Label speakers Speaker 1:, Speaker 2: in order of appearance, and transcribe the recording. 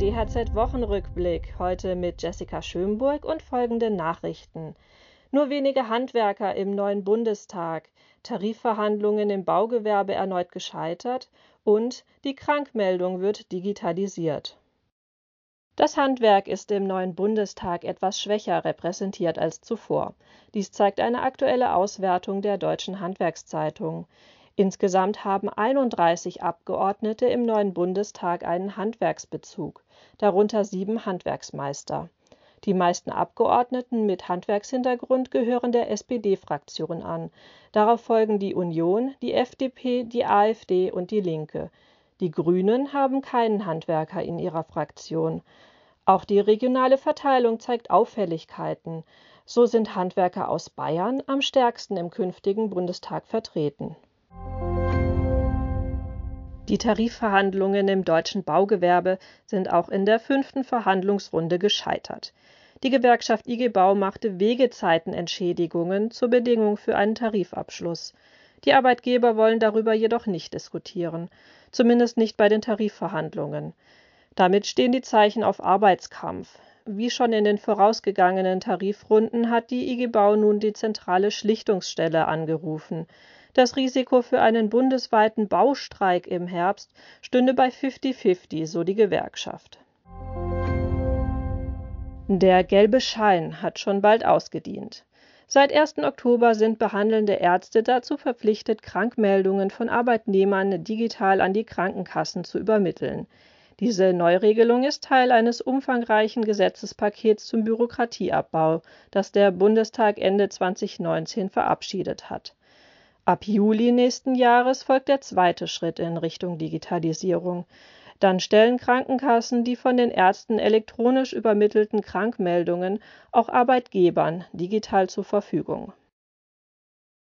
Speaker 1: DHZ-Wochenrückblick, heute mit Jessica Schönburg und folgenden Nachrichten. Nur wenige Handwerker im neuen Bundestag, Tarifverhandlungen im Baugewerbe erneut gescheitert und die Krankmeldung wird digitalisiert. Das Handwerk ist im neuen Bundestag etwas schwächer repräsentiert als zuvor. Dies zeigt eine aktuelle Auswertung der Deutschen Handwerkszeitung. Insgesamt haben 31 Abgeordnete im neuen Bundestag einen Handwerksbezug, darunter sieben Handwerksmeister. Die meisten Abgeordneten mit Handwerkshintergrund gehören der SPD-Fraktion an. Darauf folgen die Union, die FDP, die AfD und die Linke. Die Grünen haben keinen Handwerker in ihrer Fraktion. Auch die regionale Verteilung zeigt Auffälligkeiten. So sind Handwerker aus Bayern am stärksten im künftigen Bundestag vertreten. Die Tarifverhandlungen im deutschen Baugewerbe sind auch in der fünften Verhandlungsrunde gescheitert. Die Gewerkschaft IG Bau machte Wegezeitenentschädigungen zur Bedingung für einen Tarifabschluss. Die Arbeitgeber wollen darüber jedoch nicht diskutieren, zumindest nicht bei den Tarifverhandlungen. Damit stehen die Zeichen auf Arbeitskampf. Wie schon in den vorausgegangenen Tarifrunden hat die IG Bau nun die zentrale Schlichtungsstelle angerufen. Das Risiko für einen bundesweiten Baustreik im Herbst stünde bei 50-50, so die Gewerkschaft. Der gelbe Schein hat schon bald ausgedient. Seit 1. Oktober sind behandelnde Ärzte dazu verpflichtet, Krankmeldungen von Arbeitnehmern digital an die Krankenkassen zu übermitteln. Diese Neuregelung ist Teil eines umfangreichen Gesetzespakets zum Bürokratieabbau, das der Bundestag Ende 2019 verabschiedet hat. Ab Juli nächsten Jahres folgt der zweite Schritt in Richtung Digitalisierung. Dann stellen Krankenkassen die von den Ärzten elektronisch übermittelten Krankmeldungen auch Arbeitgebern digital zur Verfügung.